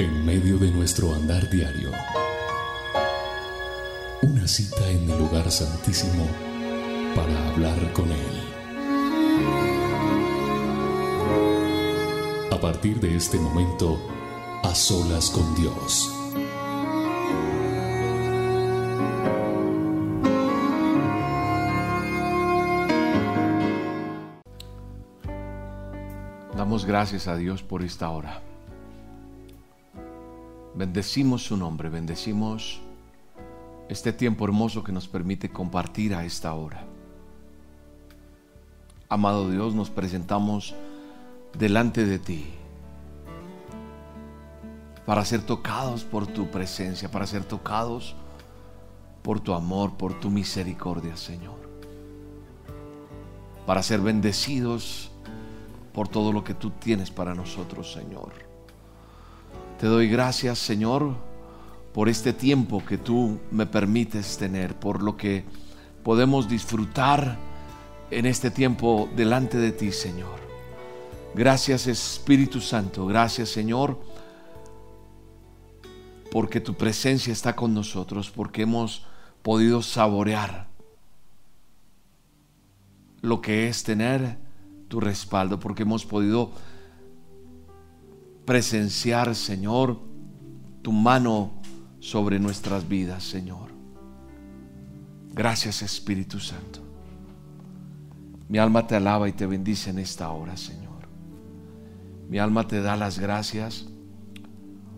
En medio de nuestro andar diario, una cita en el lugar santísimo para hablar con Él. A partir de este momento, a solas con Dios. Damos gracias a Dios por esta hora. Bendecimos su nombre, bendecimos este tiempo hermoso que nos permite compartir a esta hora. Amado Dios, nos presentamos delante de ti para ser tocados por tu presencia, para ser tocados por tu amor, por tu misericordia, Señor. Para ser bendecidos por todo lo que tú tienes para nosotros, Señor. Te doy gracias, Señor, por este tiempo que tú me permites tener, por lo que podemos disfrutar en este tiempo delante de ti, Señor. Gracias Espíritu Santo, gracias Señor, porque tu presencia está con nosotros, porque hemos podido saborear lo que es tener tu respaldo, porque hemos podido presenciar, Señor, tu mano sobre nuestras vidas, Señor. Gracias Espíritu Santo. Mi alma te alaba y te bendice en esta hora, Señor. Mi alma te da las gracias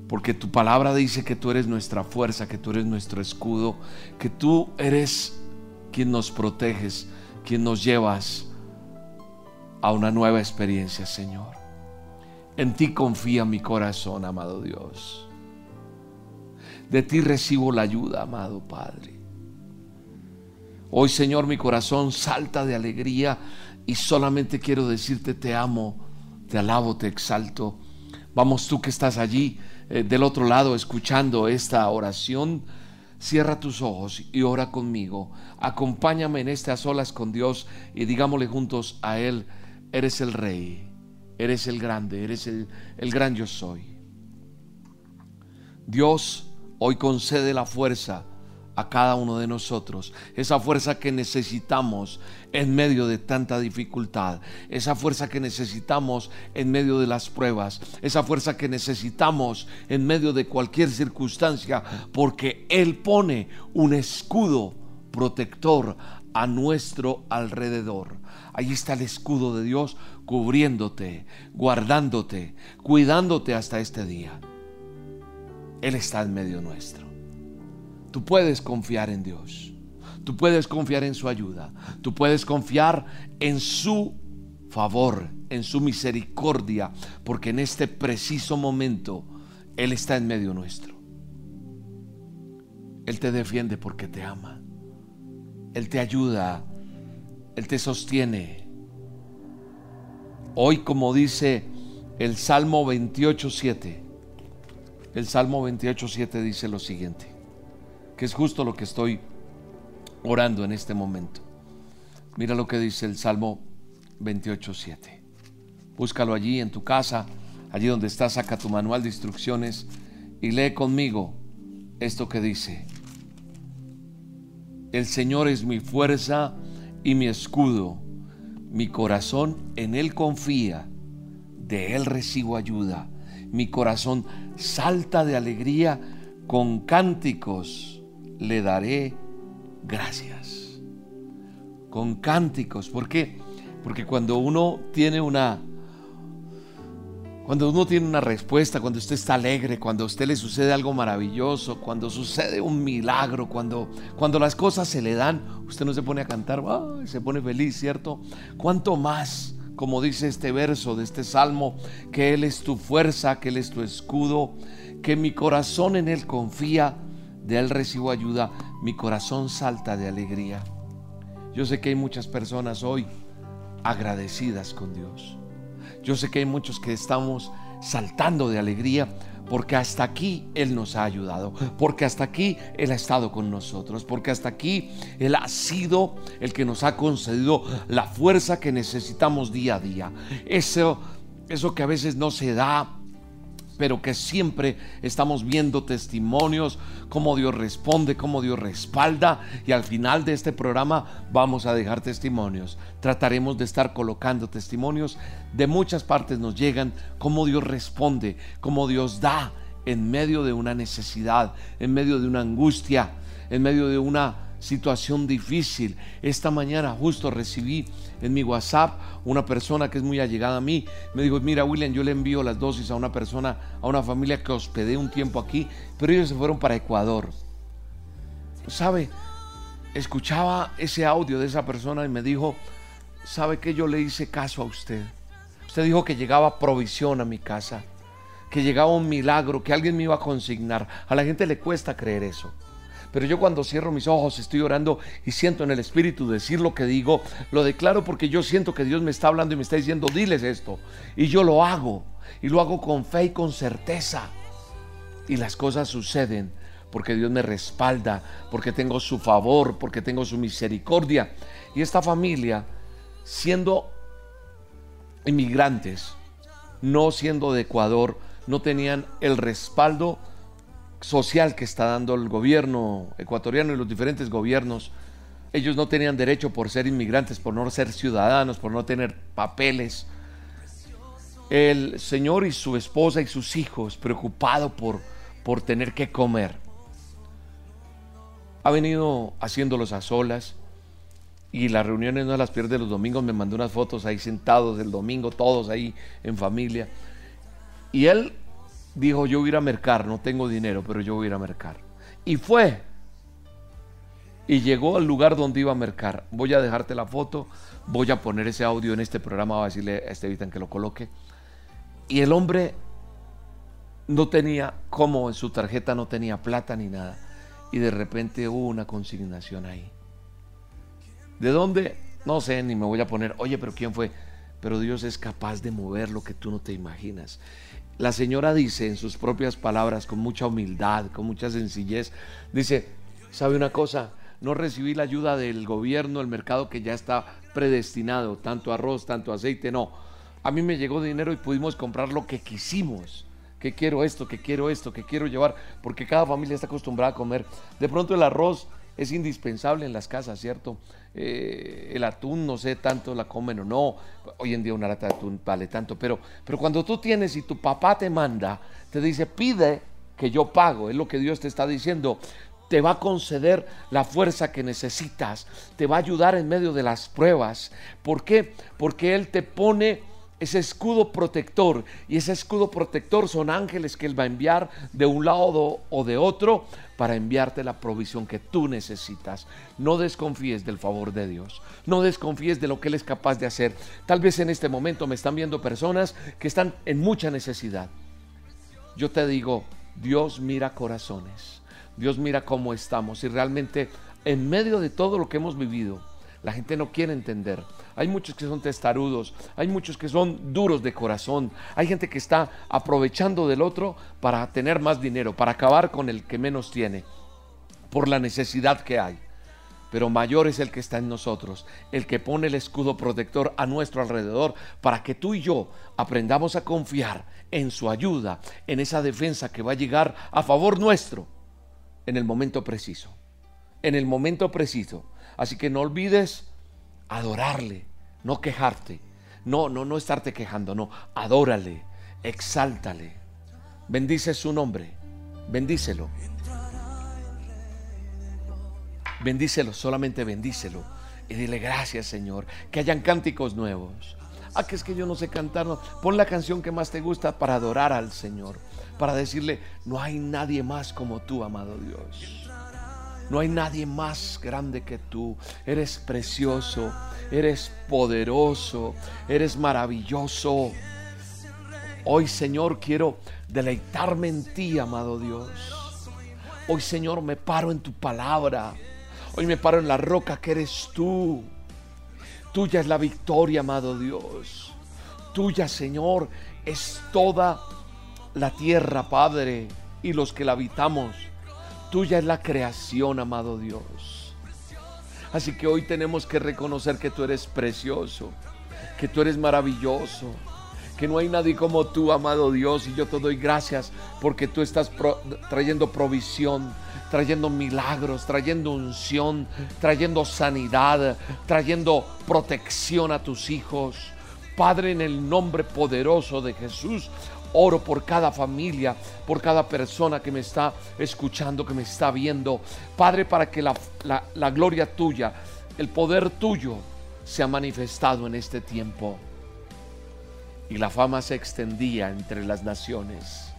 porque tu palabra dice que tú eres nuestra fuerza, que tú eres nuestro escudo, que tú eres quien nos proteges, quien nos llevas a una nueva experiencia, Señor. En ti confía mi corazón, amado Dios. De ti recibo la ayuda, amado Padre. Hoy, Señor, mi corazón salta de alegría y solamente quiero decirte te amo, te alabo, te exalto. Vamos tú que estás allí eh, del otro lado escuchando esta oración. Cierra tus ojos y ora conmigo. Acompáñame en a solas con Dios y digámosle juntos a Él, eres el Rey, eres el grande, eres el, el gran yo soy. Dios hoy concede la fuerza a cada uno de nosotros, esa fuerza que necesitamos en medio de tanta dificultad, esa fuerza que necesitamos en medio de las pruebas, esa fuerza que necesitamos en medio de cualquier circunstancia, porque Él pone un escudo protector a nuestro alrededor. Ahí está el escudo de Dios cubriéndote, guardándote, cuidándote hasta este día. Él está en medio nuestro. Tú puedes confiar en Dios. Tú puedes confiar en su ayuda. Tú puedes confiar en su favor, en su misericordia, porque en este preciso momento Él está en medio nuestro. Él te defiende porque te ama. Él te ayuda. Él te sostiene. Hoy, como dice el Salmo 28.7, el Salmo 28.7 dice lo siguiente, que es justo lo que estoy orando en este momento. Mira lo que dice el Salmo 28.7. Búscalo allí en tu casa, allí donde estás, saca tu manual de instrucciones y lee conmigo esto que dice. El Señor es mi fuerza y mi escudo. Mi corazón en Él confía. De Él recibo ayuda. Mi corazón salta de alegría. Con cánticos le daré gracias. Con cánticos. ¿Por qué? Porque cuando uno tiene una cuando uno tiene una respuesta, cuando usted está alegre, cuando a usted le sucede algo maravilloso, cuando sucede un milagro, cuando, cuando las cosas se le dan, usted no se pone a cantar, se pone feliz, ¿cierto? ¿Cuánto más, como dice este verso de este salmo, que Él es tu fuerza, que Él es tu escudo, que mi corazón en Él confía, de Él recibo ayuda, mi corazón salta de alegría. Yo sé que hay muchas personas hoy agradecidas con Dios yo sé que hay muchos que estamos saltando de alegría porque hasta aquí Él nos ha ayudado, porque hasta aquí Él ha estado con nosotros, porque hasta aquí Él ha sido el que nos ha concedido la fuerza que necesitamos día a día. Eso, eso que a veces no se da pero que siempre estamos viendo testimonios, cómo Dios responde, cómo Dios respalda y al final de este programa vamos a dejar testimonios. Trataremos de estar colocando testimonios, de muchas partes nos llegan, cómo Dios responde, cómo Dios da en medio de una necesidad, en medio de una angustia, en medio de una situación difícil. Esta mañana justo recibí en mi WhatsApp una persona que es muy allegada a mí. Me dijo, mira William, yo le envío las dosis a una persona, a una familia que hospedé un tiempo aquí, pero ellos se fueron para Ecuador. ¿Sabe? Escuchaba ese audio de esa persona y me dijo, ¿sabe que yo le hice caso a usted? Usted dijo que llegaba provisión a mi casa, que llegaba un milagro, que alguien me iba a consignar. A la gente le cuesta creer eso. Pero yo cuando cierro mis ojos estoy orando y siento en el Espíritu decir lo que digo, lo declaro porque yo siento que Dios me está hablando y me está diciendo, diles esto. Y yo lo hago. Y lo hago con fe y con certeza. Y las cosas suceden porque Dios me respalda, porque tengo su favor, porque tengo su misericordia. Y esta familia, siendo inmigrantes, no siendo de Ecuador, no tenían el respaldo social que está dando el gobierno ecuatoriano y los diferentes gobiernos. Ellos no tenían derecho por ser inmigrantes, por no ser ciudadanos, por no tener papeles. El señor y su esposa y sus hijos preocupados por, por tener que comer. Ha venido haciéndolos a solas y las reuniones no las pierde los domingos. Me mandó unas fotos ahí sentados el domingo, todos ahí en familia. Y él dijo, yo voy a ir a mercar, no tengo dinero, pero yo voy a ir a mercar. Y fue. Y llegó al lugar donde iba a mercar. Voy a dejarte la foto, voy a poner ese audio en este programa, voy a decirle a Estevitan que lo coloque. Y el hombre no tenía, como en su tarjeta no tenía plata ni nada. Y de repente hubo una consignación ahí. ¿De dónde? No sé, ni me voy a poner, oye, pero ¿quién fue? Pero Dios es capaz de mover lo que tú no te imaginas. La señora dice en sus propias palabras, con mucha humildad, con mucha sencillez, dice, ¿sabe una cosa? No recibí la ayuda del gobierno, el mercado que ya está predestinado, tanto arroz, tanto aceite, no. A mí me llegó dinero y pudimos comprar lo que quisimos que quiero esto, que quiero esto, que quiero llevar, porque cada familia está acostumbrada a comer. De pronto el arroz es indispensable en las casas, ¿cierto? Eh, el atún, no sé tanto la comen o no. Hoy en día una lata de atún vale tanto, pero, pero cuando tú tienes y tu papá te manda, te dice, pide que yo pago, es lo que Dios te está diciendo. Te va a conceder la fuerza que necesitas, te va a ayudar en medio de las pruebas. ¿Por qué? Porque Él te pone ese escudo protector. Y ese escudo protector son ángeles que Él va a enviar de un lado o de otro para enviarte la provisión que tú necesitas. No desconfíes del favor de Dios. No desconfíes de lo que Él es capaz de hacer. Tal vez en este momento me están viendo personas que están en mucha necesidad. Yo te digo, Dios mira corazones. Dios mira cómo estamos. Y realmente en medio de todo lo que hemos vivido, la gente no quiere entender. Hay muchos que son testarudos, hay muchos que son duros de corazón, hay gente que está aprovechando del otro para tener más dinero, para acabar con el que menos tiene, por la necesidad que hay. Pero mayor es el que está en nosotros, el que pone el escudo protector a nuestro alrededor para que tú y yo aprendamos a confiar en su ayuda, en esa defensa que va a llegar a favor nuestro en el momento preciso. En el momento preciso. Así que no olvides adorarle, no quejarte, no, no, no estarte quejando, no, adórale, exáltale, bendice su nombre, bendícelo. Bendícelo, solamente bendícelo. Y dile gracias, Señor. Que hayan cánticos nuevos. Ah, que es que yo no sé cantar. Pon la canción que más te gusta para adorar al Señor. Para decirle, no hay nadie más como tú, amado Dios. No hay nadie más grande que tú. Eres precioso, eres poderoso, eres maravilloso. Hoy, Señor, quiero deleitarme en ti, amado Dios. Hoy, Señor, me paro en tu palabra. Hoy me paro en la roca que eres tú. Tuya es la victoria, amado Dios. Tuya, Señor, es toda la tierra, Padre, y los que la habitamos. Tuya es la creación, amado Dios. Así que hoy tenemos que reconocer que tú eres precioso, que tú eres maravilloso, que no hay nadie como tú, amado Dios, y yo te doy gracias porque tú estás trayendo provisión, trayendo milagros, trayendo unción, trayendo sanidad, trayendo protección a tus hijos. Padre, en el nombre poderoso de Jesús, oro por cada familia, por cada persona que me está escuchando, que me está viendo. Padre, para que la, la gloria tuya, el poder tuyo, se ha manifestado en este tiempo y la fama se extendía entre las naciones.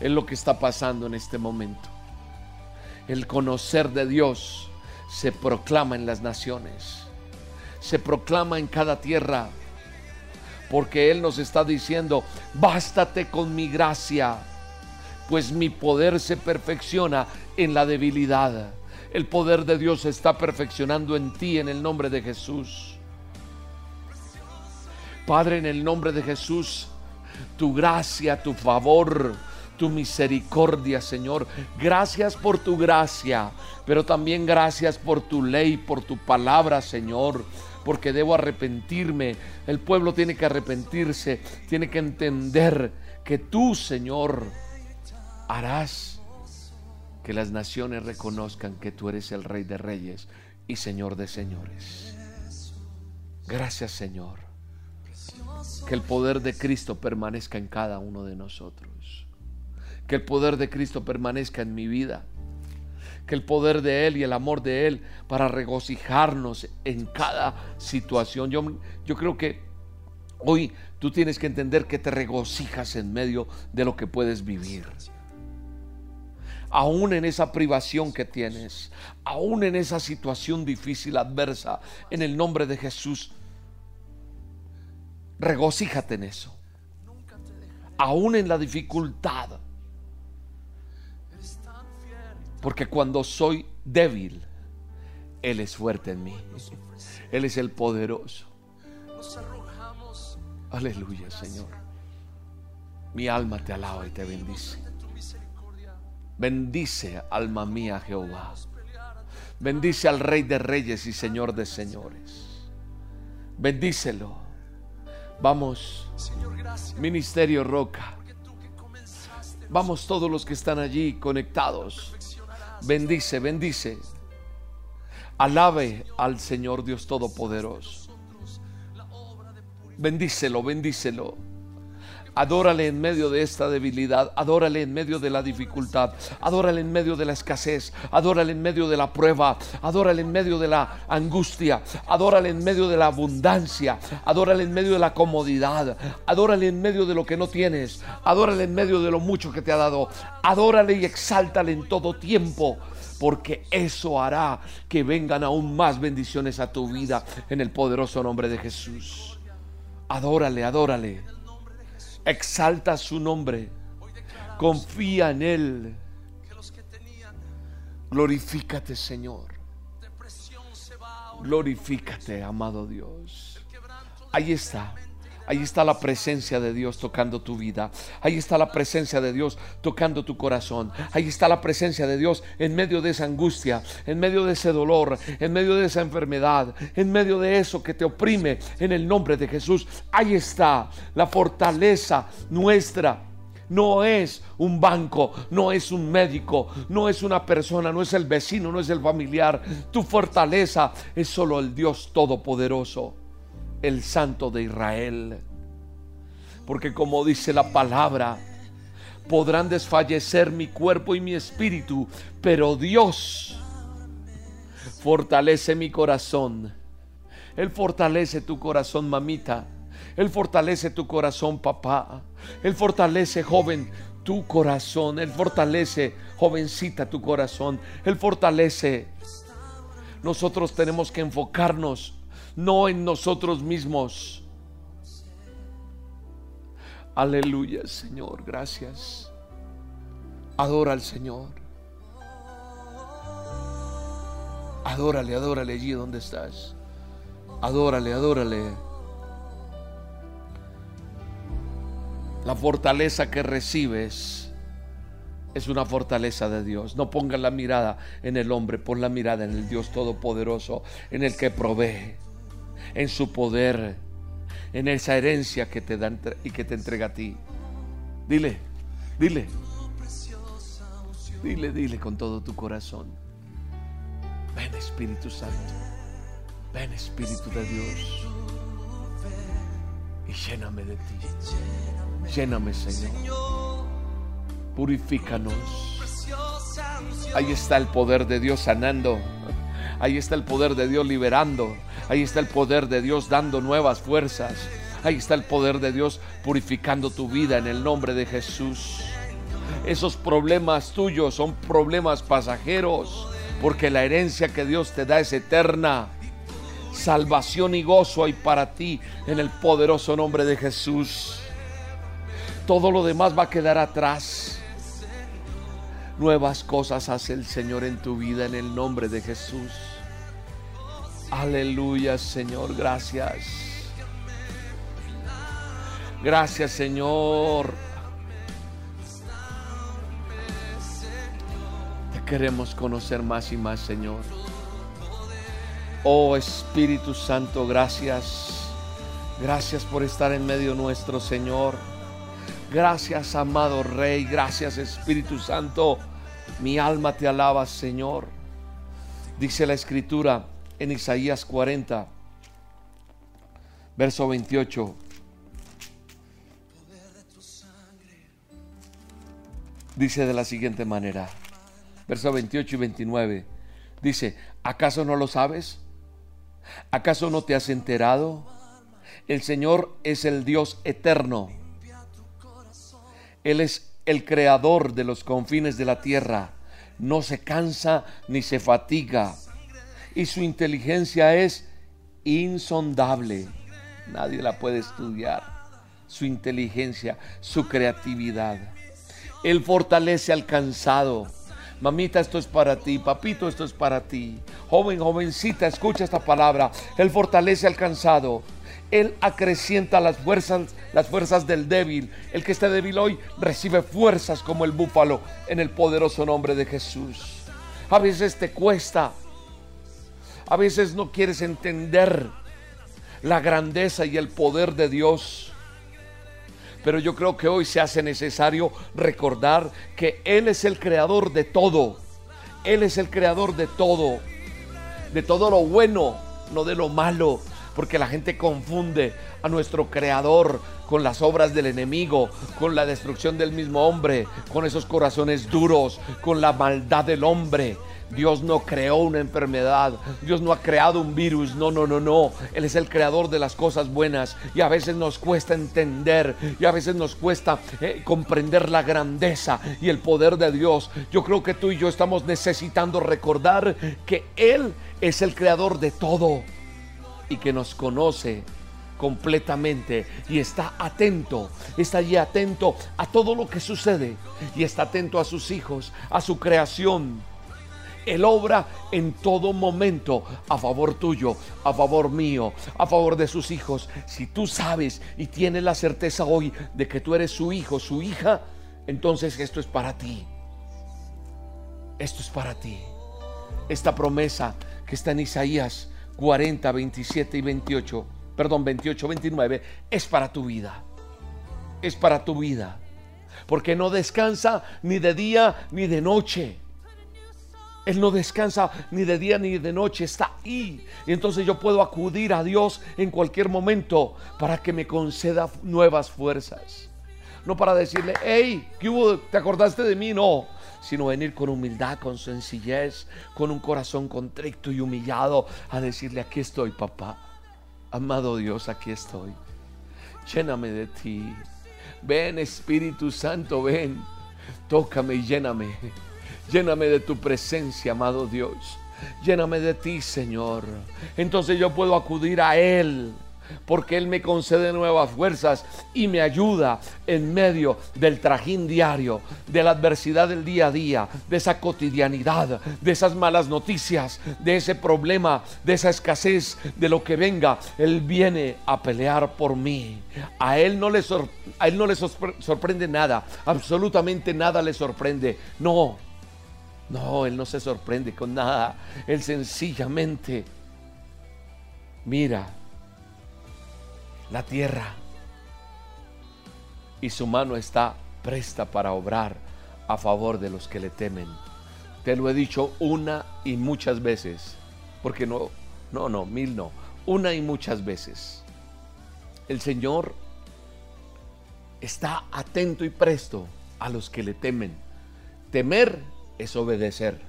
Es lo que está pasando en este momento. El conocer de Dios se proclama en las naciones, se proclama en cada tierra, porque Él nos está diciendo, bástate con mi gracia, pues mi poder se perfecciona en la debilidad. El poder de Dios se está perfeccionando en ti en el nombre de Jesús. Padre, en el nombre de Jesús, tu gracia, tu favor, tu misericordia, Señor. Gracias por tu gracia, pero también gracias por tu ley, por tu palabra, Señor. Porque debo arrepentirme. El pueblo tiene que arrepentirse, tiene que entender que tú, Señor, harás que las naciones reconozcan que tú eres el Rey de Reyes y Señor de Señores. Gracias, Señor. Que el poder de Cristo permanezca en cada uno de nosotros. Que el poder de Cristo permanezca en mi vida. Que el poder de Él y el amor de Él para regocijarnos en cada situación. Yo, yo creo que hoy tú tienes que entender que te regocijas en medio de lo que puedes vivir aún en esa privación que tienes, aún en esa situación difícil, adversa, en el nombre de Jesús, Regocíjate en eso. Aún en la dificultad. Porque cuando soy débil, Él es fuerte en mí. Él es el poderoso. Aleluya, Señor. Mi alma te alaba y te bendice. Bendice, alma mía, Jehová. Bendice al Rey de Reyes y Señor de Señores. Bendícelo. Vamos, Ministerio Roca. Vamos todos los que están allí conectados. Bendice, bendice. Alabe al Señor Dios Todopoderoso. Bendícelo, bendícelo. Adórale en medio de esta debilidad, adórale en medio de la dificultad, adórale en medio de la escasez, adórale en medio de la prueba, adórale en medio de la angustia, adórale en medio de la abundancia, adórale en medio de la comodidad, adórale en medio de lo que no tienes, adórale en medio de lo mucho que te ha dado, adórale y exáltale en todo tiempo porque eso hará que vengan aún más bendiciones a tu vida en el poderoso nombre de Jesús. Adórale, adórale. Exalta su nombre. Confía en Él. Glorifícate, Señor. Glorifícate, amado Dios. Ahí está. Ahí está la presencia de Dios tocando tu vida. Ahí está la presencia de Dios tocando tu corazón. Ahí está la presencia de Dios en medio de esa angustia, en medio de ese dolor, en medio de esa enfermedad, en medio de eso que te oprime en el nombre de Jesús. Ahí está la fortaleza nuestra. No es un banco, no es un médico, no es una persona, no es el vecino, no es el familiar. Tu fortaleza es solo el Dios Todopoderoso el Santo de Israel. Porque como dice la palabra, podrán desfallecer mi cuerpo y mi espíritu, pero Dios fortalece mi corazón. Él fortalece tu corazón, mamita. Él fortalece tu corazón, papá. Él fortalece, joven, tu corazón. Él fortalece, jovencita, tu corazón. Él fortalece. Nosotros tenemos que enfocarnos no en nosotros mismos. Aleluya, Señor, gracias. Adora al Señor. Adórale, adórale allí donde estás. Adórale, adórale. La fortaleza que recibes es una fortaleza de Dios. No ponga la mirada en el hombre, pon la mirada en el Dios Todopoderoso, en el que provee en su poder, en esa herencia que te da y que te entrega a ti. Dile, dile, dile, dile con todo tu corazón. Ven Espíritu Santo, ven Espíritu de Dios y lléname de ti. Lléname, Señor. Purifícanos. Ahí está el poder de Dios sanando. Ahí está el poder de Dios liberando. Ahí está el poder de Dios dando nuevas fuerzas. Ahí está el poder de Dios purificando tu vida en el nombre de Jesús. Esos problemas tuyos son problemas pasajeros, porque la herencia que Dios te da es eterna. Salvación y gozo hay para ti en el poderoso nombre de Jesús. Todo lo demás va a quedar atrás. Nuevas cosas hace el Señor en tu vida en el nombre de Jesús. Aleluya, Señor, gracias. Gracias, Señor. Te queremos conocer más y más, Señor. Oh Espíritu Santo, gracias. Gracias por estar en medio nuestro, Señor. Gracias, amado Rey. Gracias, Espíritu Santo. Mi alma te alaba, Señor. Dice la Escritura en Isaías 40, verso 28. Dice de la siguiente manera, verso 28 y 29. Dice, ¿acaso no lo sabes? ¿Acaso no te has enterado? El Señor es el Dios eterno. Él es el creador de los confines de la tierra. No se cansa ni se fatiga. Y su inteligencia es insondable. Nadie la puede estudiar. Su inteligencia, su creatividad. Él fortalece al cansado Mamita, esto es para ti. Papito, esto es para ti. Joven, jovencita, escucha esta palabra. Él fortalece al cansado. Él acrecienta las fuerzas, las fuerzas del débil. El que esté débil hoy recibe fuerzas como el búfalo en el poderoso nombre de Jesús. A veces te cuesta. A veces no quieres entender la grandeza y el poder de Dios pero yo creo que hoy se hace necesario recordar que Él es el creador de todo. Él es el creador de todo, de todo lo bueno, no de lo malo, porque la gente confunde a nuestro creador con las obras del enemigo, con la destrucción del mismo hombre, con esos corazones duros, con la maldad del hombre. Dios no creó una enfermedad, Dios no ha creado un virus, no, no, no, no. Él es el creador de las cosas buenas y a veces nos cuesta entender y a veces nos cuesta eh, comprender la grandeza y el poder de Dios. Yo creo que tú y yo estamos necesitando recordar que Él es el creador de todo y que nos conoce completamente y está atento, está allí atento a todo lo que sucede y está atento a sus hijos, a su creación él obra en todo momento a favor tuyo, a favor mío, a favor de sus hijos. Si tú sabes y tienes la certeza hoy de que tú eres su hijo, su hija, entonces esto es para ti. Esto es para ti. Esta promesa que está en Isaías 40, 27 y 28, perdón, 28, 29, es para tu vida. Es para tu vida. Porque no descansa ni de día ni de noche él no descansa ni de día ni de noche, está ahí. Y entonces yo puedo acudir a Dios en cualquier momento para que me conceda nuevas fuerzas. No para decirle, hey. ¿Te acordaste de mí? No, sino venir con humildad, con sencillez, con un corazón contrito y humillado a decirle, aquí estoy, papá. Amado Dios, aquí estoy. Lléname de ti. Ven, Espíritu Santo, ven. Tócame y lléname. Lléname de tu presencia, amado Dios. Lléname de ti, Señor. Entonces yo puedo acudir a Él. Porque Él me concede nuevas fuerzas y me ayuda en medio del trajín diario, de la adversidad del día a día, de esa cotidianidad, de esas malas noticias, de ese problema, de esa escasez, de lo que venga. Él viene a pelear por mí. A Él no le, sorprende nada, absolutamente nada le sorprende. No, no, Él no se sorprende con nada. Él sencillamente mira la tierra y su mano está presta para obrar a favor de los que le temen. Te lo he dicho una y muchas veces, porque no, no, no, mil no, una y muchas veces. El Señor está atento y presto a los que le temen. Temer es obedecer,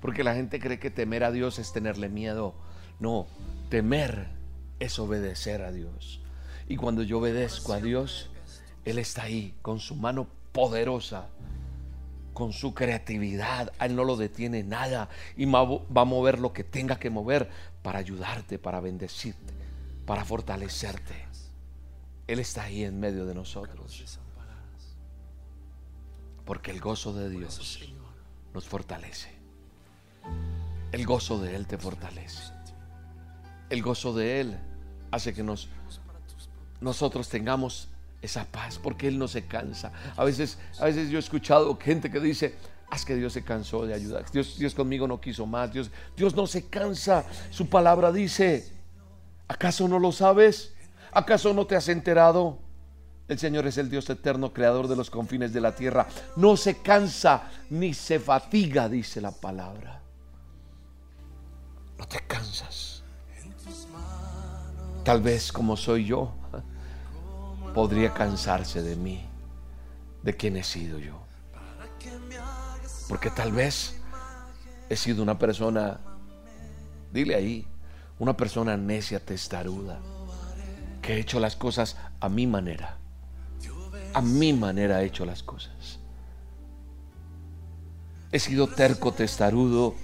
porque la gente cree que temer a Dios es tenerle miedo. No, temer es obedecer a Dios. Y cuando yo obedezco a Dios, Él está ahí con su mano poderosa, con su creatividad. Él no lo detiene nada y va a mover lo que tenga que mover para ayudarte, para bendecirte, para fortalecerte. Él está ahí en medio de nosotros. Porque el gozo de Dios nos fortalece. El gozo de Él te fortalece. El gozo de Él hace que nos, nosotros tengamos esa paz, porque Él no se cansa. A veces, a veces yo he escuchado gente que dice, haz que Dios se cansó de ayudar. Dios, Dios conmigo no quiso más. Dios, Dios no se cansa. Su palabra dice, ¿acaso no lo sabes? ¿Acaso no te has enterado? El Señor es el Dios eterno, creador de los confines de la tierra. No se cansa ni se fatiga, dice la palabra. No te cansas. Tal vez como soy yo, podría cansarse de mí, de quien he sido yo. Porque tal vez he sido una persona, dile ahí, una persona necia, testaruda, que he hecho las cosas a mi manera. A mi manera he hecho las cosas. He sido terco, testarudo.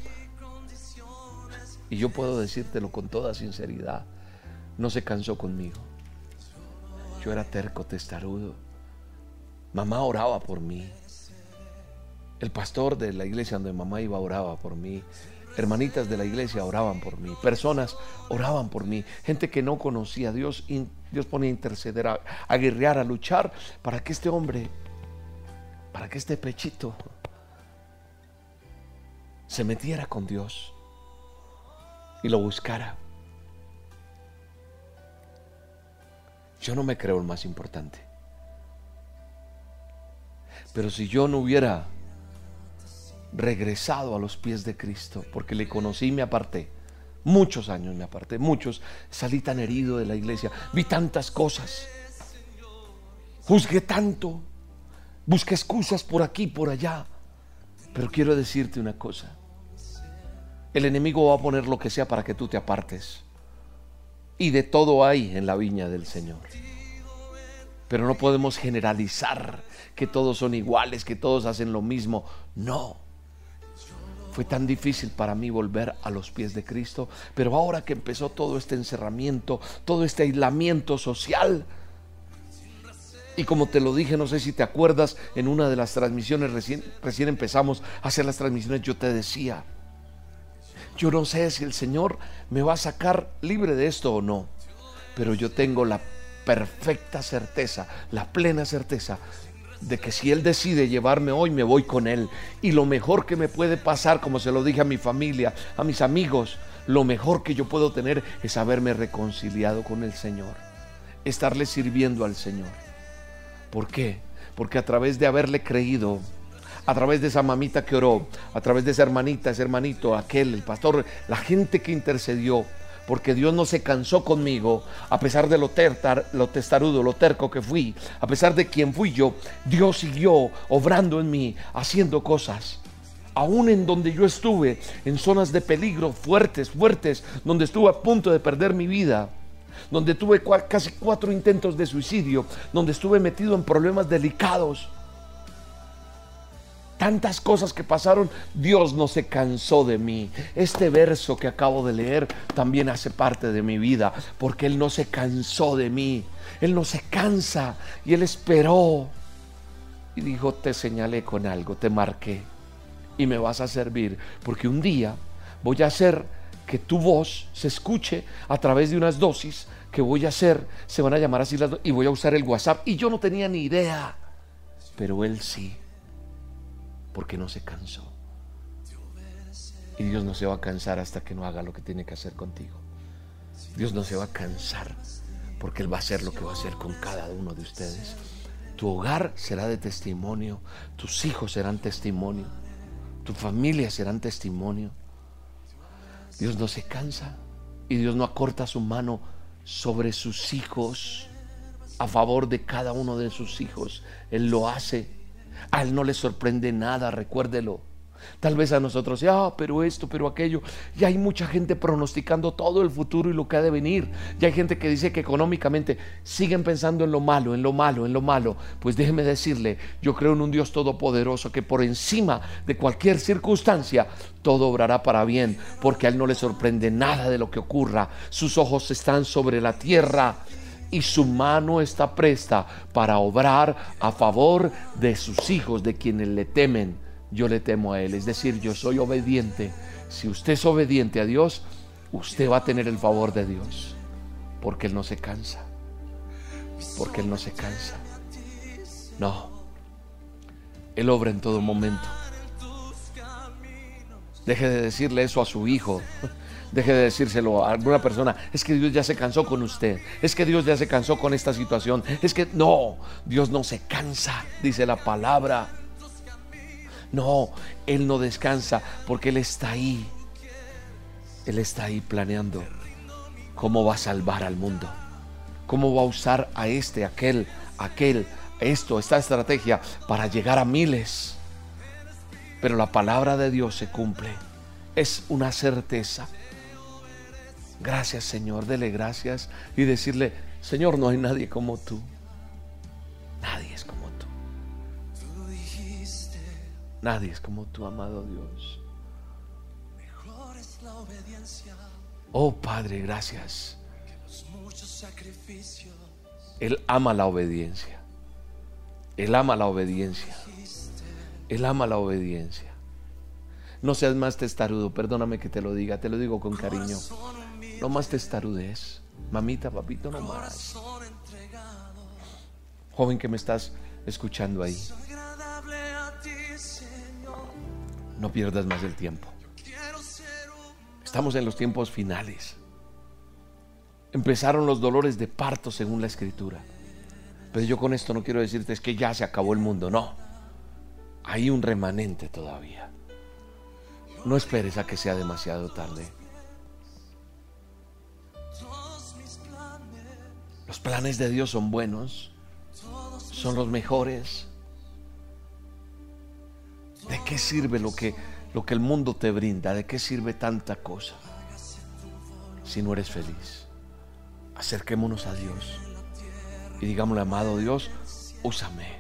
Y yo puedo decírtelo con toda sinceridad. No se cansó conmigo. Yo era terco, testarudo. Mamá oraba por mí. El pastor de la iglesia donde mamá iba oraba por mí. Hermanitas de la iglesia oraban por mí. Personas oraban por mí. Gente que no conocía a Dios. Dios ponía a interceder, a, a guerrear, a luchar para que este hombre, para que este pechito se metiera con Dios y lo buscara. Yo no me creo el más importante. Pero si yo no hubiera regresado a los pies de Cristo, porque le conocí y me aparté, muchos años me aparté, muchos, salí tan herido de la iglesia, vi tantas cosas, juzgué tanto, busqué excusas por aquí, por allá, pero quiero decirte una cosa, el enemigo va a poner lo que sea para que tú te apartes. Y de todo hay en la viña del Señor. Pero no podemos generalizar que todos son iguales, que todos hacen lo mismo. No. Fue tan difícil para mí volver a los pies de Cristo, pero ahora que empezó todo este encerramiento, todo este aislamiento social, y como te lo dije, no sé si te acuerdas, en una de las transmisiones, recién, empezamos a hacer las transmisiones, yo te decía, yo no sé si el Señor me va a sacar libre de esto o no, pero yo tengo la perfecta certeza, la plena certeza de que si Él decide llevarme hoy, me voy con Él. Y lo mejor que me puede pasar, como se lo dije a mi familia, a mis amigos, lo mejor que yo puedo tener es haberme reconciliado con el Señor, estarle sirviendo al Señor. ¿Por qué? Porque a través de haberle creído, a través de esa mamita que oró, a través de esa hermanita, ese hermanito, aquel, el pastor, la gente que intercedió, porque Dios no se cansó conmigo, a pesar de lo, lo testarudo, lo terco que fui, a pesar de quien fui yo, Dios siguió obrando en mí, haciendo cosas. Aún en donde yo estuve, en zonas de peligro fuertes, fuertes, donde estuve a punto de perder mi vida, donde tuve casi cuatro intentos de suicidio, donde estuve metido en problemas delicados, tantas cosas que pasaron, Dios no se cansó de mí. Este verso que acabo de leer también hace parte de mi vida, porque Él no se cansó de mí. Él no se cansa y Él esperó. Y dijo, te señalé con algo, te marqué y me vas a servir, porque un día voy a hacer que tu voz se escuche a través de unas dosis que voy a hacer, se van a llamar así las y voy a usar el WhatsApp. Y yo no tenía ni idea, pero Él sí porque no se cansó. Y Dios no se va a cansar hasta que no haga lo que tiene que hacer contigo. Dios no se va a cansar porque Él va a hacer lo que va a hacer con cada uno de ustedes. Tu hogar será de testimonio, tus hijos serán testimonio, tu familia serán testimonio. Dios no se cansa y Dios no acorta su mano sobre sus hijos a favor de cada uno de sus hijos. Él lo hace. A Él no le sorprende nada, recuérdelo. Tal vez a nosotros, ah, pero esto, pero aquello. Y hay mucha gente pronosticando todo el futuro y lo que ha de venir. Y hay gente que dice que económicamente siguen pensando en lo malo, en lo malo, en lo malo. Pues déjeme decirle, yo creo en un Dios todopoderoso que por encima de cualquier circunstancia todo obrará para bien, porque a Él no le sorprende nada de lo que ocurra. Sus ojos están sobre la tierra y su mano está presta para obrar a favor de sus hijos, de quienes le temen yo le temo a Él. Es decir, yo soy obediente. Si usted es obediente a Dios, usted va a tener el favor de Dios. Porque Él no se cansa. Porque Él no se cansa. No. Él obra en todo momento. Deje de decirle eso a su hijo. Deje de decírselo a alguna persona. Es que Dios ya se cansó con usted. Es que Dios ya se cansó con esta situación. Es que no, Dios no se cansa, dice la palabra. No, Él no descansa porque Él está ahí. Él está ahí planeando cómo va a salvar al mundo, cómo va a usar a este, aquel, aquel, esto, esta estrategia para llegar a miles. Pero la palabra de Dios se cumple. Es una certeza. Gracias Señor, dele gracias y decirle, Señor, no hay nadie como tú. Nadie es como Nadie es como tu amado Dios. Oh Padre, gracias. Él ama la obediencia. Él ama la obediencia. Él ama la obediencia. No seas más testarudo, perdóname que te lo diga, te lo digo con cariño. No más testarudez. Mamita, papito, no más. Joven que me estás escuchando ahí. No pierdas más el tiempo. Estamos en los tiempos finales. Empezaron los dolores de parto según la escritura. Pero yo con esto no quiero decirte es que ya se acabó el mundo, no. Hay un remanente todavía. No esperes a que sea demasiado tarde. Los planes de Dios son buenos, son los mejores. ¿De qué sirve lo que, lo que el mundo te brinda? ¿De qué sirve tanta cosa si no eres feliz? Acerquémonos a Dios y digámosle, amado Dios, úsame.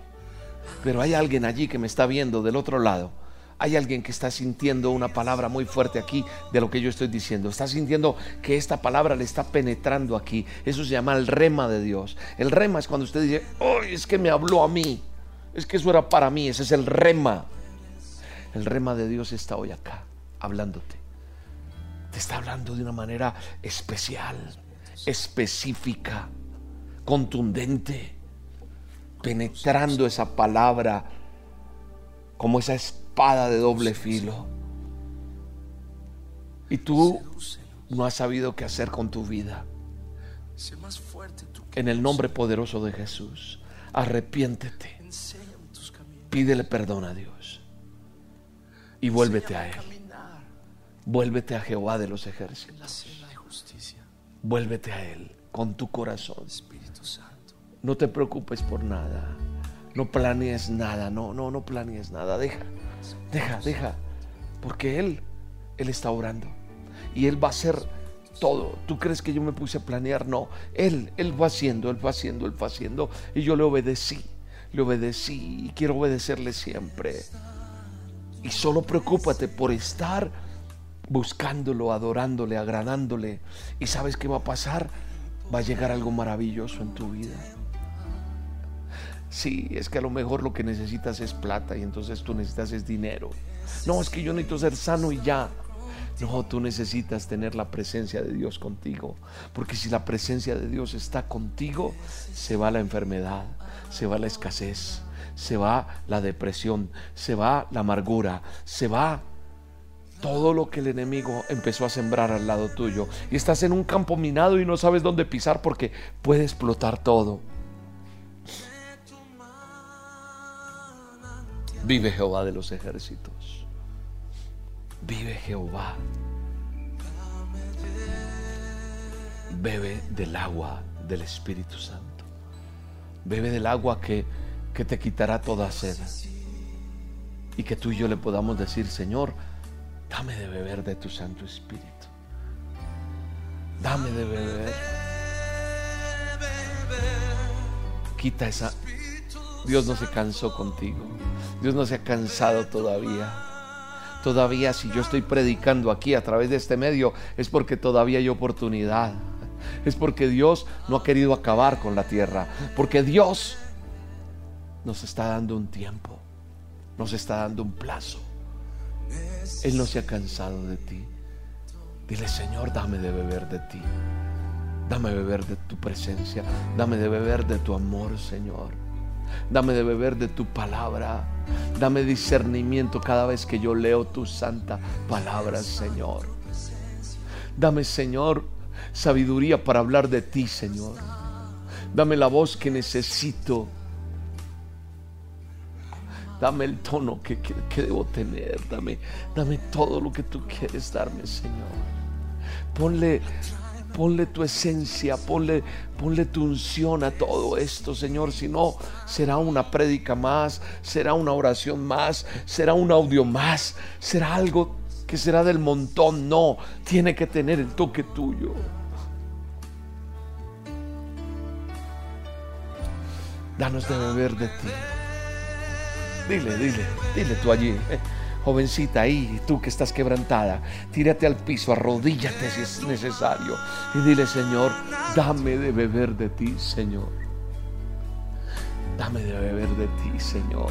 Pero hay alguien allí que me está viendo del otro lado. Hay alguien que está sintiendo una palabra muy fuerte aquí de lo que yo estoy diciendo. Está sintiendo que esta palabra le está penetrando aquí. Eso se llama el rema de Dios. El rema es cuando usted dice, oh, es que me habló a mí. Es que eso era para mí. Ese es el rema. El rema de Dios está hoy acá, hablándote. Te está hablando de una manera especial, específica, contundente, penetrando esa palabra como esa espada de doble filo. Y tú no has sabido qué hacer con tu vida. En el nombre poderoso de Jesús, arrepiéntete. Pídele perdón a Dios y vuélvete a Él. Vuélvete a Jehová de los ejércitos. Vuélvete a Él con tu corazón. No te preocupes por nada. No planees nada. No, no, no planees nada. Deja, deja, deja. Porque Él, Él está orando. Y Él va a hacer todo. ¿Tú crees que yo me puse a planear? No. Él, Él va haciendo, Él va haciendo, Él va haciendo. Y yo le obedecí. Le obedecí y quiero obedecerle siempre. Y solo preocúpate por estar buscándolo, adorándole, agradándole. ¿Y sabes qué va a pasar? Va a llegar algo maravilloso en tu vida. Sí, es que a lo mejor lo que necesitas es plata y entonces tú necesitas es dinero. No, es que yo necesito ser sano y ya. No, tú necesitas tener la presencia de Dios contigo. Porque si la presencia de Dios está contigo, se va la enfermedad, se va la escasez, se va la depresión, se va la amargura, se va todo lo que el enemigo empezó a sembrar al lado tuyo. Y estás en un campo minado y no sabes dónde pisar porque puede explotar todo. Vive Jehová de los ejércitos. Vive Jehová. Bebe del agua del Espíritu Santo. Bebe del agua que, que te quitará toda sed. Y que tú y yo le podamos decir, Señor, dame de beber de tu Santo Espíritu. Dame de beber. Quita esa... Dios no se cansó contigo. Dios no se ha cansado todavía. Todavía si yo estoy predicando aquí a través de este medio es porque todavía hay oportunidad. Es porque Dios no ha querido acabar con la tierra. Porque Dios nos está dando un tiempo. Nos está dando un plazo. Él no se ha cansado de ti. Dile, Señor, dame de beber de ti. Dame de beber de tu presencia. Dame de beber de tu amor, Señor. Dame de beber de tu palabra. Dame discernimiento cada vez que yo leo tu santa palabra, Señor. Dame, Señor, sabiduría para hablar de ti, Señor. Dame la voz que necesito. Dame el tono que, debo tener. Dame, dame todo lo que tú quieres darme, Señor. Ponle Ponle tu esencia, ponle, tu unción a todo esto, Señor. Si no, será una prédica más, será una oración más, será un audio más, será algo que será del montón. No, tiene que tener el toque tuyo. Danos de beber de ti. Dile, dile, dile tú allí. Jovencita ahí, tú que estás quebrantada, tírate al piso, arrodíllate si es necesario y dile, Señor, dame de beber de ti, Señor. Dame de beber de ti, Señor.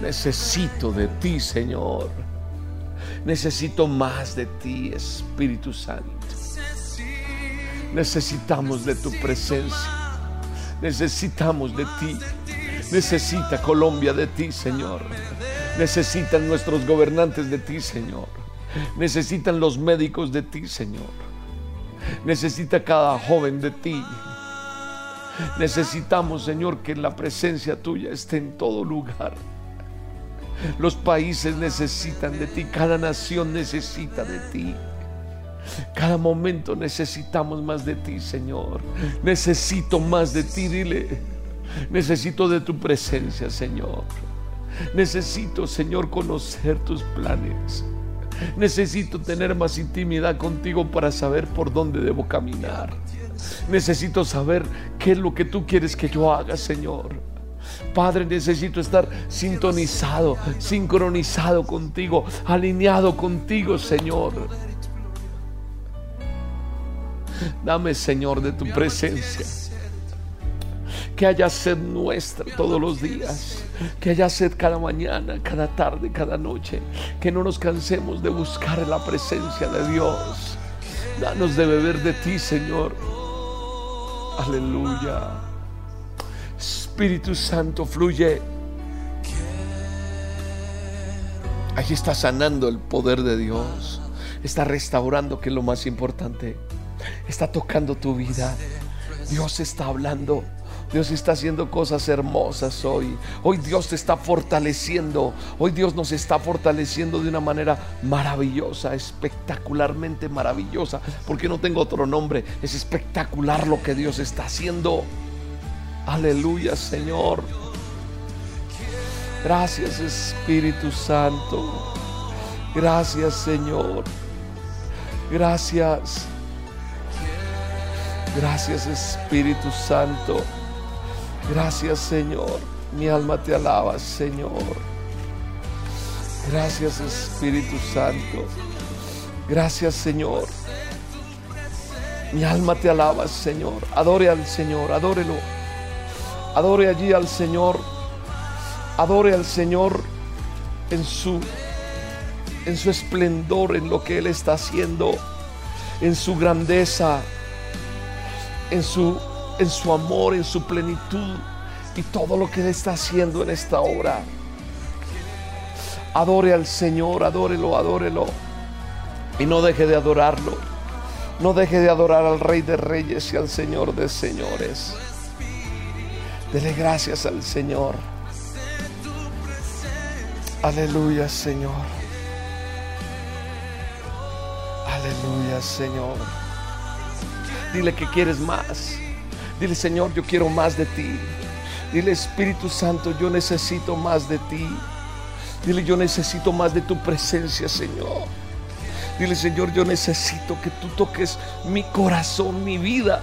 Necesito de ti, Señor. Necesito más de ti, Espíritu Santo. Necesitamos de tu presencia. Necesitamos de ti. Necesita Colombia de ti, Señor. Necesitan nuestros gobernantes de ti, Señor. Necesitan los médicos de ti, Señor. Necesita cada joven de ti. Necesitamos, Señor, que la presencia tuya esté en todo lugar. Los países necesitan de ti, cada nación necesita de ti. Cada momento necesitamos más de ti, Señor. Necesito más de ti, dile. Necesito de tu presencia, Señor. Necesito, Señor, conocer tus planes. Necesito tener más intimidad contigo para saber por dónde debo caminar. Necesito saber qué es lo que tú quieres que yo haga, Señor. Padre, necesito estar sintonizado, sincronizado contigo, alineado contigo, Señor. Dame, Señor, de tu presencia que haya sed nuestra todos los días, que haya sed cada mañana, cada tarde, cada noche, que no nos cansemos de buscar la presencia de Dios. Danos de beber de ti, Señor. Aleluya. Espíritu Santo fluye. Allí está sanando el poder de Dios. Está restaurando, que es lo más importante. Está tocando tu vida. Dios está hablando. Dios está haciendo cosas hermosas hoy. Hoy Dios te está fortaleciendo. Hoy Dios nos está fortaleciendo de una manera maravillosa, espectacularmente maravillosa. Porque no tengo otro nombre. Es espectacular lo que Dios está haciendo. Aleluya, Señor. Gracias, Espíritu Santo. Gracias, Señor. Gracias. Gracias, Espíritu Santo. Gracias Señor. Mi alma te alaba, Señor. Gracias Espíritu Santo. Gracias Señor. Mi alma te alaba, Señor. Adore al Señor, adórelo. Adore allí al Señor. Adore al Señor en su en su esplendor, en lo que él está haciendo, en su grandeza, en su en su amor, en su plenitud y todo lo que Él está haciendo en esta hora. Adore al Señor, adórelo, adórelo. Y no deje de adorarlo. No deje de adorar al Rey de Reyes y al Señor de Señores. Dele gracias al Señor. Aleluya, Señor. Aleluya, Señor. Dile que quieres más. Dile, Señor, yo quiero más de ti. Dile, Espíritu Santo, yo necesito más de ti. Dile, yo necesito más de tu presencia, Señor. Dile, Señor, yo necesito que tú toques mi corazón, mi vida.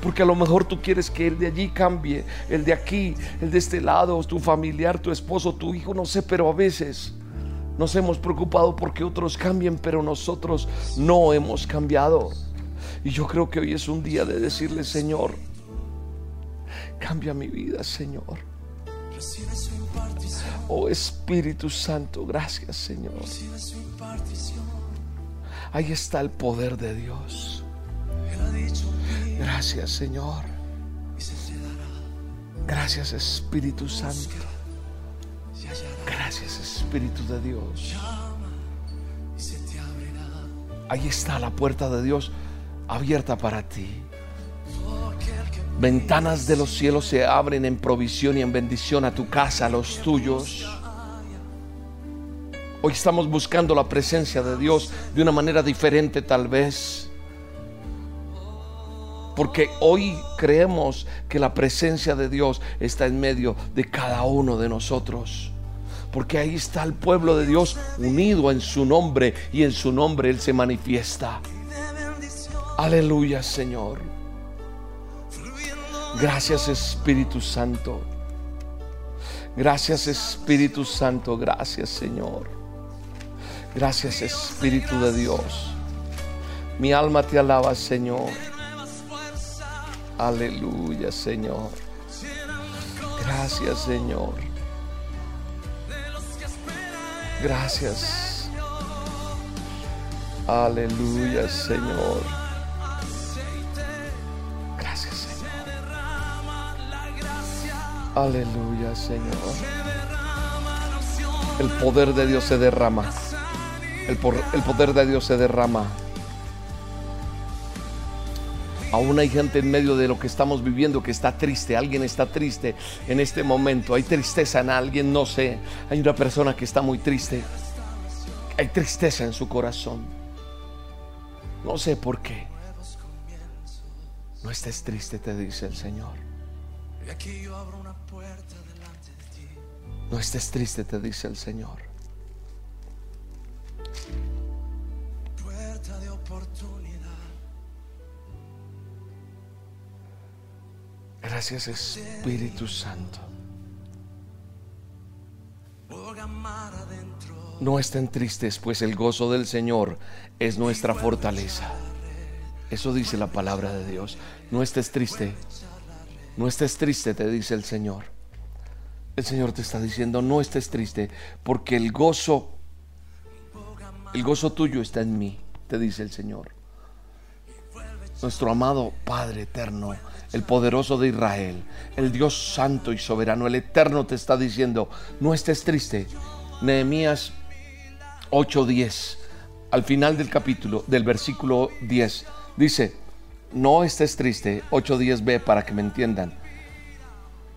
Porque a lo mejor tú quieres que el de allí cambie, el de aquí, el de este lado, tu familiar, tu esposo, tu hijo, no sé, pero a veces nos hemos preocupado porque otros cambien, pero nosotros no hemos cambiado. Y yo creo que hoy es un día de decirle, Señor, cambia mi vida, Señor. Oh Espíritu Santo, gracias, Señor. Ahí está el poder de Dios. Gracias Señor. Gracias Espíritu Santo. Gracias Espíritu de Dios. Ahí está la puerta de Dios abierta para ti. Ventanas de los cielos se abren en provisión y en bendición a tu casa, a los tuyos. Hoy estamos buscando la presencia de Dios de una manera diferente tal vez. Porque hoy creemos que la presencia de Dios está en medio de cada uno de nosotros. Porque ahí está el pueblo de Dios unido en su nombre y en su nombre Él se manifiesta. Aleluya Señor. Gracias Espíritu Santo. Gracias Espíritu Santo. Gracias Señor. Gracias Espíritu de Dios. Mi alma te alaba, Señor. Aleluya, Señor. Gracias, Señor. Gracias. Aleluya, Señor. Aleluya, Señor. El poder de Dios se derrama el, poder de Dios se derrama. Aún hay gente en medio de lo que estamos viviendo que está triste. Alguien está triste en este momento. Hay tristeza en alguien, no sé. Hay una persona que está muy triste. Hay tristeza en su corazón. No sé por qué. No estés triste, te dice el Señor. No estés triste, te dice el Señor. Gracias Espíritu Santo. No estén tristes, pues el gozo del Señor es nuestra fortaleza. Eso dice la palabra de Dios. No estés triste. No estés triste, te dice el Señor. El Señor te está diciendo, no estés triste, porque el gozo, el gozo tuyo está en mí, te dice el Señor. Nuestro amado Padre eterno el poderoso de Israel, el Dios santo y soberano, el eterno te está diciendo, no estés triste. Nehemías 8:10, al final del capítulo, del versículo 10, dice, no estés triste, 8:10b para que me entiendan.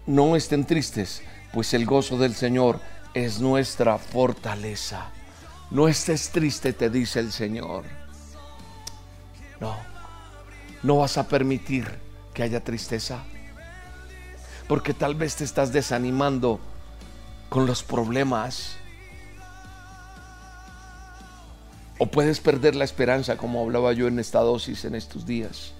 No estén tristes, pues el gozo del Señor es nuestra fortaleza. No estés triste, te dice el Señor. No, no vas a permitir que haya tristeza. Porque tal vez te estás desanimando con los problemas. O puedes perder la esperanza, como hablaba yo en esta dosis en estos días.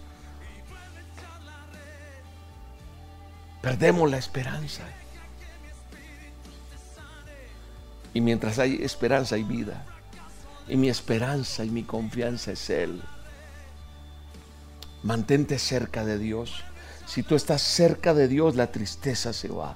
Perdemos la esperanza. Y mientras hay esperanza hay vida. Y mi esperanza y mi confianza es Él. Mantente cerca de Dios. Si tú estás cerca de Dios, la tristeza se va.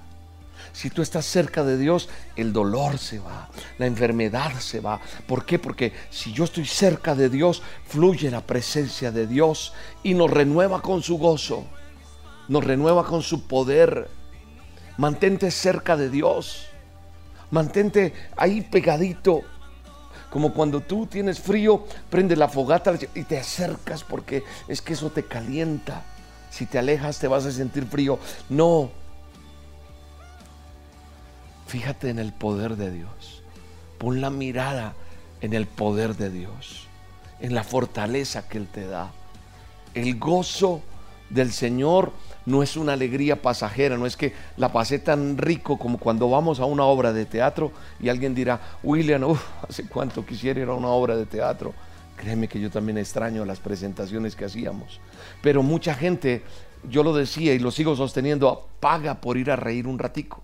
Si tú estás cerca de Dios, el dolor se va, la enfermedad se va. ¿Por qué? Porque si yo estoy cerca de Dios, fluye la presencia de Dios y nos renueva con su gozo, nos renueva con su poder. Mantente cerca de Dios. Mantente ahí pegadito. Como cuando tú tienes frío, prende la fogata y te acercas porque es que eso te calienta. Si te alejas te vas a sentir frío. No. Fíjate en el poder de Dios. Pon la mirada en el poder de Dios, en la fortaleza que Él te da. El gozo del Señor no es una alegría pasajera, no es que la pasé tan rico como cuando vamos a una obra de teatro y alguien dirá, William, hace cuánto quisiera ir a una obra de teatro. Créeme que yo también extraño las presentaciones que hacíamos. Pero mucha gente, yo lo decía y lo sigo sosteniendo, paga por ir a reír un ratico.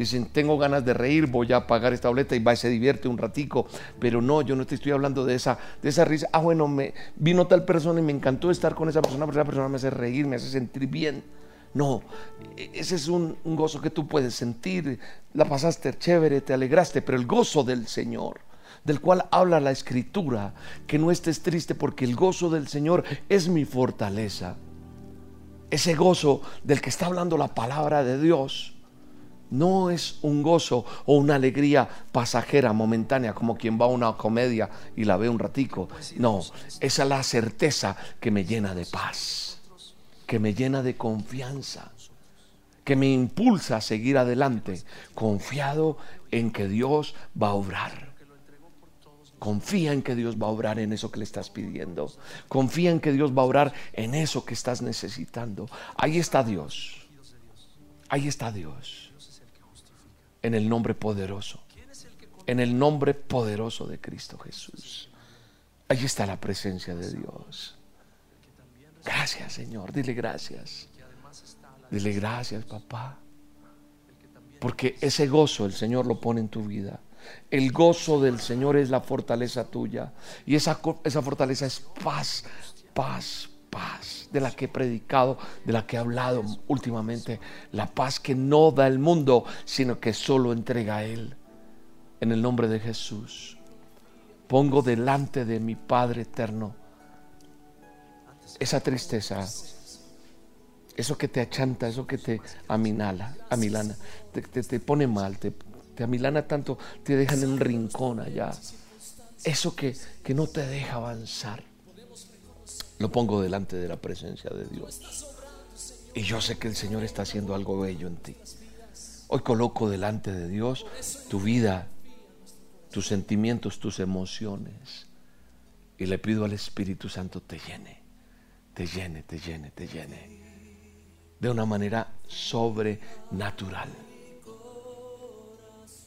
Dicen, tengo ganas de reír, voy a pagar esta boleta y va y se divierte un ratico. Pero no, yo no te estoy hablando de esa, de esa risa. Ah, bueno, me vino tal persona y me encantó estar con esa persona, pero esa persona me hace reír, me hace sentir bien. No, e, ese es un, un gozo que tú puedes sentir. La pasaste chévere, te alegraste, pero el gozo del Señor del cual habla la escritura, que no estés triste porque el gozo del Señor es mi fortaleza. Ese gozo del que está hablando la palabra de Dios no es un gozo o una alegría pasajera, momentánea, como quien va a una comedia y la ve un ratico. No, esa es la certeza que me llena de paz, que me llena de confianza, que me impulsa a seguir adelante, confiado en que Dios va a obrar. Confía en que Dios va a obrar en eso que le estás pidiendo. Confía en que Dios va a obrar en eso que estás necesitando. Ahí está Dios. Ahí está Dios en el nombre poderoso, en el nombre poderoso de Cristo Jesús. Allí está la presencia de Dios. Gracias, Señor. Dile gracias. Dile gracias, papá. Porque ese gozo el Señor lo pone en tu vida. El gozo del Señor es la fortaleza tuya. Y esa, esa fortaleza es paz, paz, paz de la que he predicado, de la que he hablado últimamente, la paz que no da el mundo, sino que solo entrega a Él. En el nombre de Jesús, pongo delante de mi Padre eterno esa tristeza, eso que te achanta, eso que te aminala, amilana, te, te, pone mal, te, te amilana tanto, te dejan en un rincón allá. Eso que, que no te deja avanzar. Lo pongo delante de la presencia de Dios. Y yo sé que el Señor está haciendo algo bello en ti. Hoy coloco delante de Dios tu vida, tus sentimientos, tus emociones. Y le pido al Espíritu Santo te llene, te llene, te llene, te llene. De una manera sobrenatural.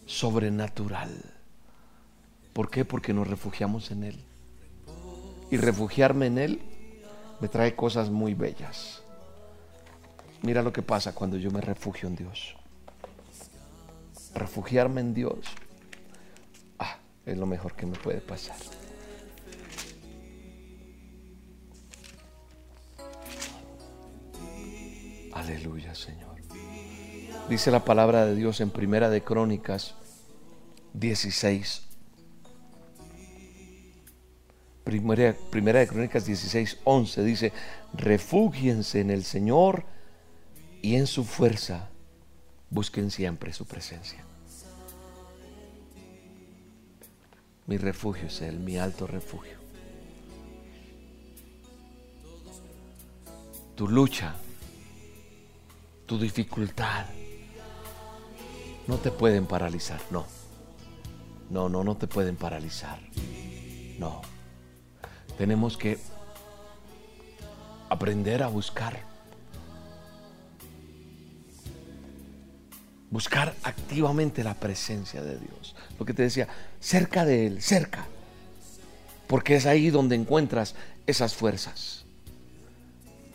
Sobrenatural. ¿Por qué? Porque nos refugiamos en Él. Y refugiarme en Él me trae cosas muy bellas. Mira lo que pasa cuando yo me refugio en Dios. Refugiarme en Dios ah, es lo mejor que me puede pasar. Aleluya, Señor. Dice la palabra de Dios en Primera de Crónicas 16, Primera, primera de Crónicas 16, 11 dice, refúgiense en el Señor y en su fuerza, busquen siempre su presencia. Mi refugio es Él, mi alto refugio. Tu lucha, tu dificultad, no te pueden paralizar, no. No, no, no te pueden paralizar. No. Tenemos que aprender a buscar. Buscar activamente la presencia de Dios. Lo que te decía, cerca de Él, cerca. Porque es ahí donde encuentras esas fuerzas.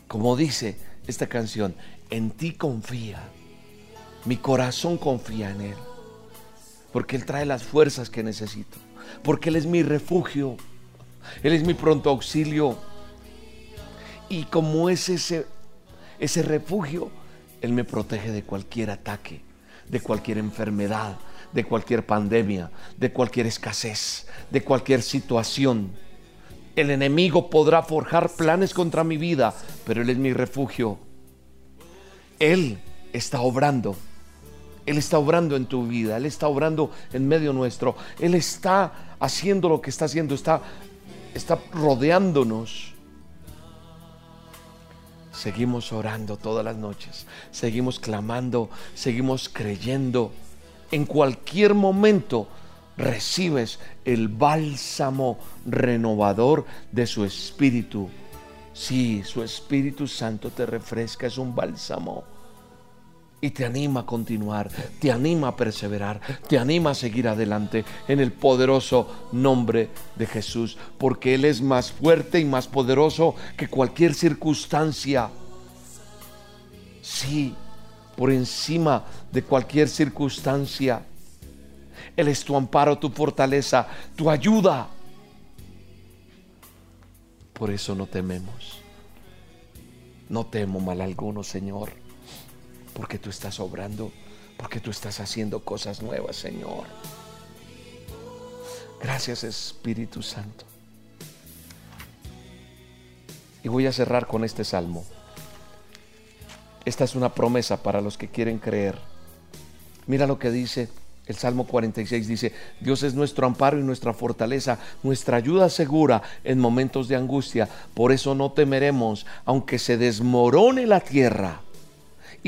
Como dice esta canción, en ti confía. Mi corazón confía en Él. Porque Él trae las fuerzas que necesito. Porque Él es mi refugio. Él es mi pronto auxilio. Y como es ese, ese refugio, Él me protege de cualquier ataque, de cualquier enfermedad, de cualquier pandemia, de cualquier escasez, de cualquier situación. El enemigo podrá forjar planes contra mi vida, pero Él es mi refugio. Él está obrando Él está obrando en tu vida, Él está obrando en medio nuestro, Él está haciendo lo que está haciendo, está, está rodeándonos. Seguimos orando todas las noches, seguimos clamando, seguimos creyendo. En cualquier momento recibes el bálsamo renovador de su Espíritu. Sí, su Espíritu Santo te refresca, es un bálsamo y te anima a continuar, te anima a perseverar, te anima a seguir adelante en el poderoso nombre de Jesús, porque Él es más fuerte y más poderoso que cualquier circunstancia. Sí, por encima de cualquier circunstancia. Él es tu amparo, tu fortaleza, tu ayuda. Por eso no tememos. No temo mal alguno, Señor porque tú estás obrando, porque tú estás haciendo cosas nuevas, Señor. Gracias Espíritu Santo. Y voy a cerrar con este salmo. Esta es una promesa para los que quieren creer. Mira lo que dice el Salmo 46 dice, Dios es nuestro amparo y nuestra fortaleza, nuestra ayuda segura en momentos de angustia. Por eso no temeremos, aunque se desmorone la tierra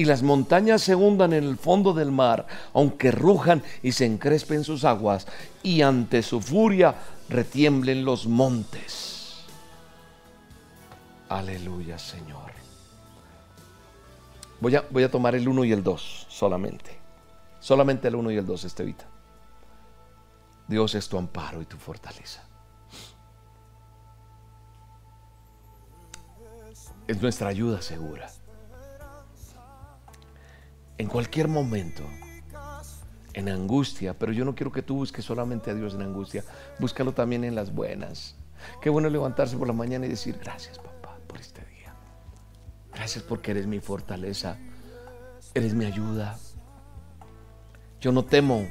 y las montañas se hundan en el fondo del mar, aunque rujan y se encrespen sus aguas, y ante su furia retiemblen los montes. Aleluya, Señor. Voy a, voy a tomar el 1 y el 2 solamente. Solamente el 1 y el 2, Estevita. Dios es tu amparo y tu fortaleza. Es nuestra ayuda segura en cualquier momento, en angustia, pero yo no quiero que tú busques solamente a Dios en angustia, búscalo también en las buenas. Qué bueno levantarse por la mañana y decir, gracias papá por este día. Gracias porque eres mi fortaleza, eres mi ayuda. Yo no temo,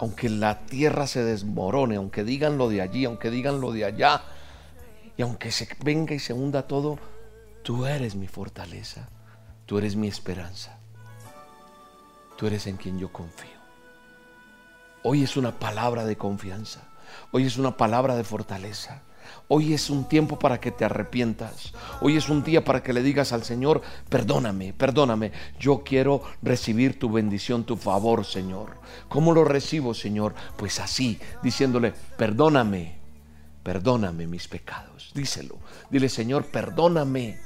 aunque la tierra se desmorone, aunque digan lo de allí, aunque digan lo de allá, y aunque se venga y se hunda todo, tú eres mi fortaleza, tú eres mi esperanza tú eres en quien yo confío. Hoy es una palabra de confianza. Hoy es una palabra de fortaleza. Hoy es un tiempo para que te arrepientas. Hoy es un día para que le digas al Señor, perdóname, perdóname. Yo quiero recibir tu bendición, tu favor, Señor. ¿Cómo lo recibo, Señor? Pues así, diciéndole, perdóname, perdóname mis pecados. Díselo. Dile, Señor, perdóname.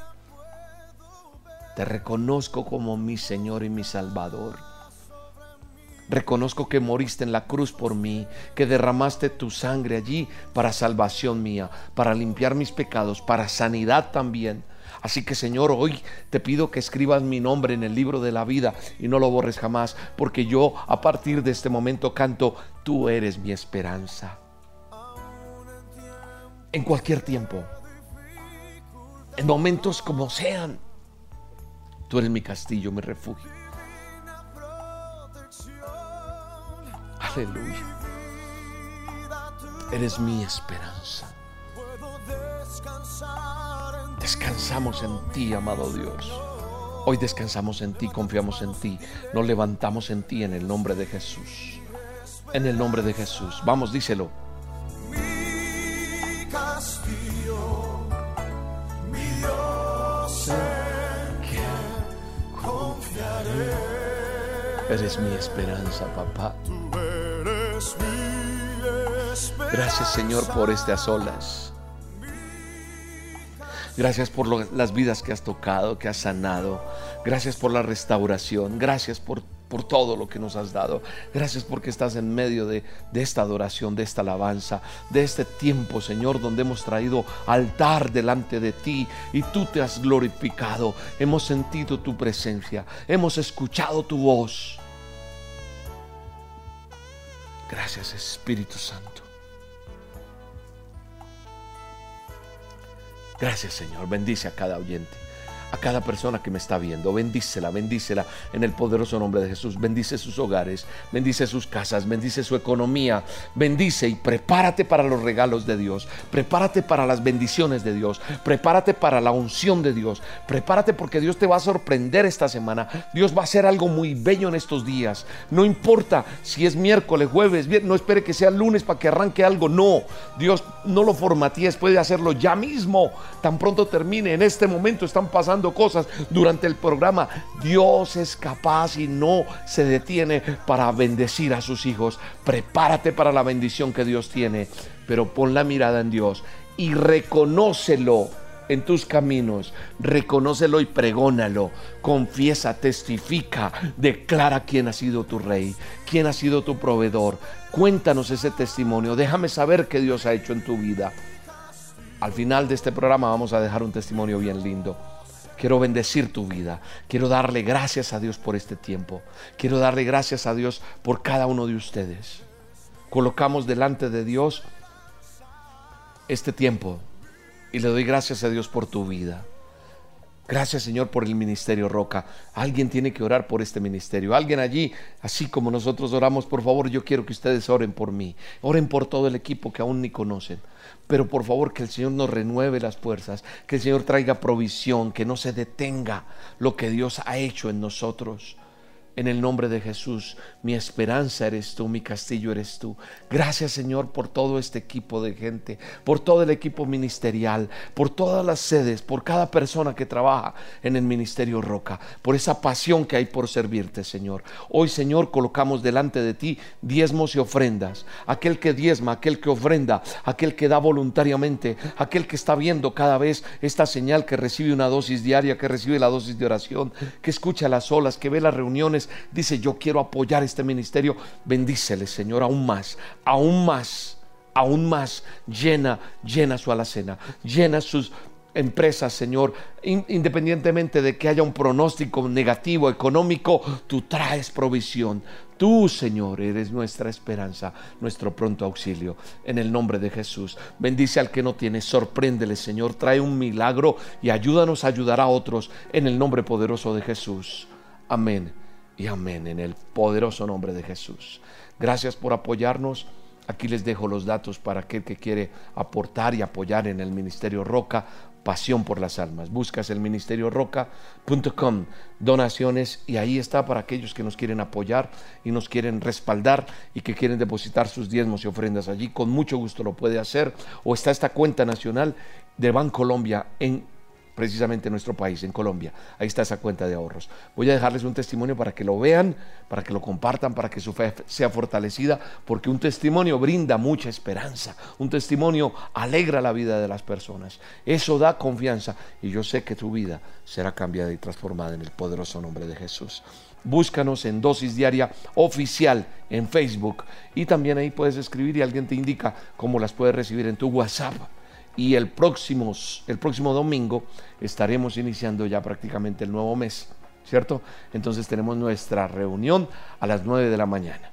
Te reconozco como mi Señor y mi Salvador. Reconozco que moriste en la cruz por mí, que derramaste tu sangre allí para salvación mía, para limpiar mis pecados, para sanidad también. Así que Señor, hoy te pido que escribas mi nombre en el libro de la vida y no lo borres jamás, porque yo a partir de este momento canto, tú eres mi esperanza. En cualquier tiempo, en momentos como sean, tú eres mi castillo, mi refugio. Aleluya. Eres mi esperanza. Descansamos en ti, amado Dios. Hoy descansamos en ti, confiamos en ti, nos levantamos en ti en el nombre de Jesús. En el nombre de Jesús. Vamos, díselo. Eres mi esperanza, papá. Gracias Señor por estas olas. Gracias por las vidas que has tocado, que has sanado. Gracias por la restauración. Gracias por, por todo lo que nos has dado. Gracias porque estás en medio de, de esta adoración, de esta alabanza, de este tiempo, Señor, donde hemos traído altar delante de ti y tú te has glorificado. Hemos sentido tu presencia. Hemos escuchado tu voz. Gracias Espíritu Santo. Gracias Señor. Bendice a cada oyente. A cada persona que me está viendo. Bendícela, bendícela en el poderoso nombre de Jesús. Bendice sus hogares, bendice sus casas, bendice su economía. Bendice y prepárate para los regalos de Dios. Prepárate para las bendiciones de Dios. Prepárate para la unción de Dios. Prepárate porque Dios te va a sorprender esta semana. Dios va a hacer algo muy bello en estos días. No importa si es miércoles, jueves, viernes, no espere que sea lunes para que arranque algo. No, Dios no lo formatíes, puede hacerlo ya mismo. Tan pronto termine. En este momento están pasando cosas durante el programa. Dios es capaz y no se detiene para bendecir a sus hijos. Prepárate para la bendición que Dios tiene, pero pon la mirada en Dios y reconócelo en tus caminos, reconócelo y pregónalo, confiesa, testifica, declara quién ha sido tu rey, quién ha sido tu proveedor. Cuéntanos ese testimonio, déjame saber qué Dios ha hecho en tu vida. Al final de este programa vamos a dejar un testimonio bien lindo. Quiero bendecir tu vida. Quiero darle gracias a Dios por este tiempo. Quiero darle gracias a Dios por cada uno de ustedes. Colocamos delante de Dios este tiempo y le doy gracias a Dios por tu vida. Gracias Señor por el ministerio Roca. Alguien tiene que orar por este ministerio. Alguien allí, así como nosotros oramos, por favor, yo quiero que ustedes oren por mí. Oren por todo el equipo que aún ni conocen. Pero por favor que el Señor nos renueve las fuerzas, que el Señor traiga provisión, que no se detenga lo que Dios ha hecho en nosotros. En el nombre de Jesús, mi esperanza eres tú, mi castillo eres tú. Gracias Señor por todo este equipo de gente, por todo el equipo ministerial, por todas las sedes, por cada persona que trabaja en el ministerio Roca, por esa pasión que hay por servirte Señor. Hoy Señor colocamos delante de ti diezmos y ofrendas. Aquel que diezma, aquel que ofrenda, aquel que da voluntariamente, aquel que está viendo cada vez esta señal que recibe una dosis diaria, que recibe la dosis de oración, que escucha las olas, que ve las reuniones dice, yo quiero apoyar este ministerio, bendícele, Señor, aún más, aún más, aún más, llena, llena su alacena, llena sus empresas, Señor, independientemente de que haya un pronóstico negativo económico, tú traes provisión. Tú, Señor, eres nuestra esperanza, nuestro pronto auxilio. En el nombre de Jesús. Bendice al que no tiene, sorpréndele, Señor. Trae un milagro y ayúdanos a ayudar a otros en el nombre poderoso de Jesús. Amén y amén en el poderoso nombre de Jesús. Gracias por apoyarnos. Aquí les dejo los datos para aquel que quiere aportar y apoyar en el Ministerio Roca, Pasión por las Almas. Buscas el ministerio roca.com, donaciones y ahí está para aquellos que nos quieren apoyar y nos quieren respaldar y que quieren depositar sus diezmos y ofrendas allí. Con mucho gusto lo puede hacer. O está esta cuenta nacional de Bancolombia en precisamente en nuestro país, en Colombia. Ahí está esa cuenta de ahorros. Voy a dejarles un testimonio para que lo vean, para que lo compartan, para que su fe sea fortalecida, porque un testimonio brinda mucha esperanza, un testimonio alegra la vida de las personas. Eso da confianza y yo sé que tu vida será cambiada y transformada en el poderoso nombre de Jesús. Búscanos en dosis diaria oficial en Facebook y también ahí puedes escribir y alguien te indica cómo las puedes recibir en tu WhatsApp y el próximo, el próximo domingo estaremos iniciando ya prácticamente el nuevo mes, ¿cierto? Entonces tenemos nuestra reunión a las 9 de la mañana.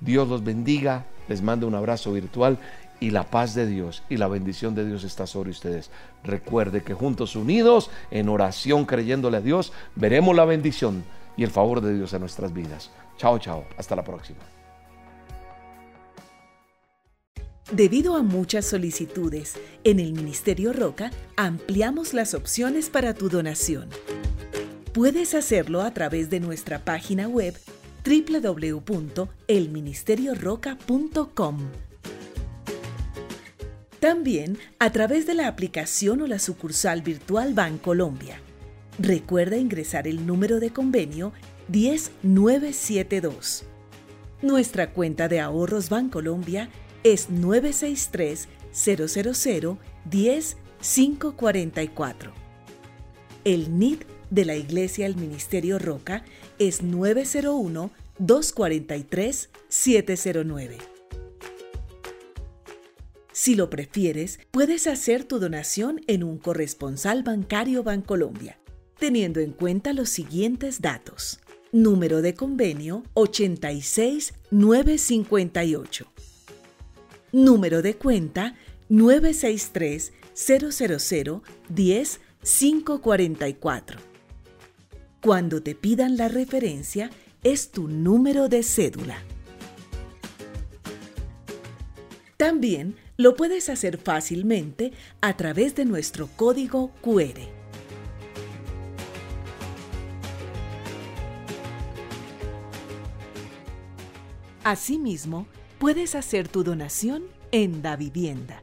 Dios los bendiga, les mando un abrazo virtual y la paz de Dios y la bendición de Dios está sobre ustedes. Recuerde que juntos unidos en oración creyéndole a Dios, veremos la bendición y el favor de Dios en nuestras vidas. Chao, chao. Hasta la próxima. Debido a muchas solicitudes, en el Ministerio Roca ampliamos las opciones para tu donación. Puedes hacerlo a través de nuestra página web www.elministerioroca.com. También a través de la aplicación o la sucursal virtual Bancolombia. Recuerda ingresar el número de convenio 10972. Nuestra cuenta de ahorros Bancolombia es 963 000 10 544. El NID de la Iglesia del Ministerio Roca es 901 243 709. Si lo prefieres, puedes hacer tu donación en un corresponsal bancario Bancolombia, teniendo en cuenta los siguientes datos. Número de convenio 86958 Número de cuenta 963 000 10 544. Cuando te pidan la referencia, es tu número de cédula. También lo puedes hacer fácilmente a través de nuestro código QR. Asimismo, puedes hacer tu donación en Da Vivienda.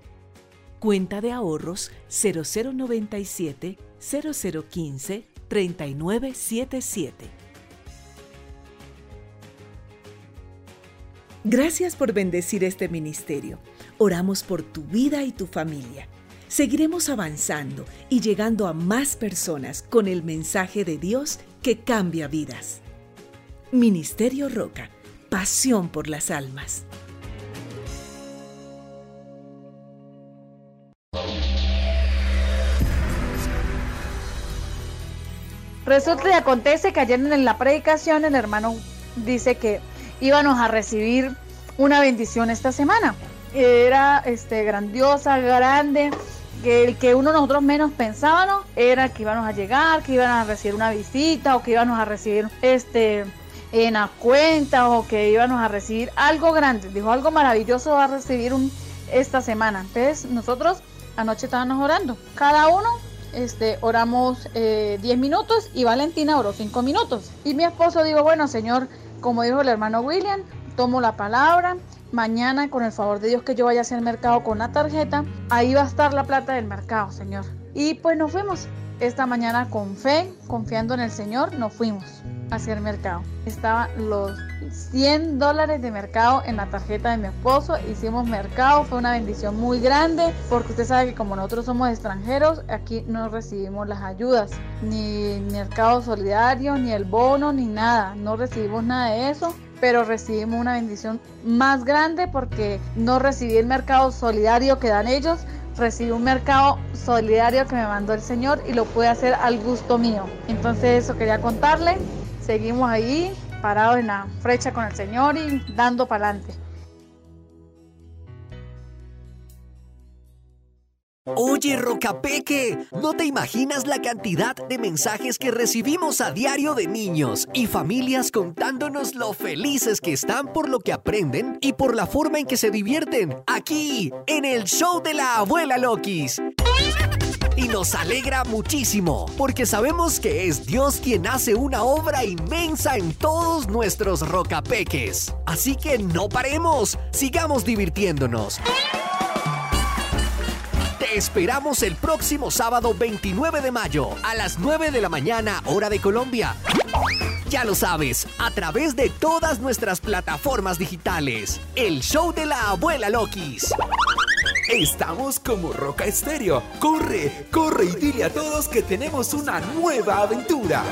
Cuenta de ahorros 0097 0015 3977. Gracias por bendecir este ministerio. Oramos por tu vida y tu familia. Seguiremos avanzando y llegando a más personas con el mensaje de Dios que cambia vidas. Ministerio Roca, pasión por las almas. Resulta y acontece que ayer en la predicación el hermano dice que íbamos a recibir una bendición esta semana. Era este, grandiosa, grande, que el que uno nosotros menos pensábamos era que íbamos a llegar, que iban a recibir una visita o que íbamos a recibir este en la cuenta o que íbamos a recibir algo grande. Dijo algo maravilloso va a recibir esta semana. Entonces nosotros anoche estábamos orando. Cada uno este, oramos 10 eh, minutos y Valentina oró 5 minutos. Y mi esposo dijo, bueno, Señor, como dijo el hermano William, tomo la palabra. Mañana, con el favor de Dios, que yo vaya a hacer mercado con la tarjeta, ahí va a estar la plata del mercado, Señor. Y pues nos fuimos. Esta mañana con fe, confiando en el Señor, nos fuimos a hacer mercado. Estaban los 100 dólares de mercado en la tarjeta de mi esposo. Hicimos mercado, fue una bendición muy grande porque usted sabe que como nosotros somos extranjeros, aquí no recibimos las ayudas, ni mercado solidario, ni el bono, ni nada. No recibimos nada de eso pero recibimos una bendición más grande porque no recibí el mercado solidario que dan ellos, recibí un mercado solidario que me mandó el Señor y lo pude hacer al gusto mío. Entonces eso quería contarle. Seguimos ahí parado en la frecha con el Señor y dando para adelante. Oye, Rocapeque, ¿no te imaginas la cantidad de mensajes que recibimos a diario de niños y familias contándonos lo felices que están por lo que aprenden y por la forma en que se divierten aquí, en el show de la abuela Lokis? y nos alegra muchísimo, porque sabemos que es Dios quien hace una obra inmensa en todos nuestros rocapeques. Así que no paremos, sigamos divirtiéndonos. Esperamos el próximo sábado 29 de mayo a las 9 de la mañana, hora de Colombia. Ya lo sabes, a través de todas nuestras plataformas digitales. El show de la abuela Lokis. Estamos como Roca Estéreo. Corre, corre y dile a todos que tenemos una nueva aventura.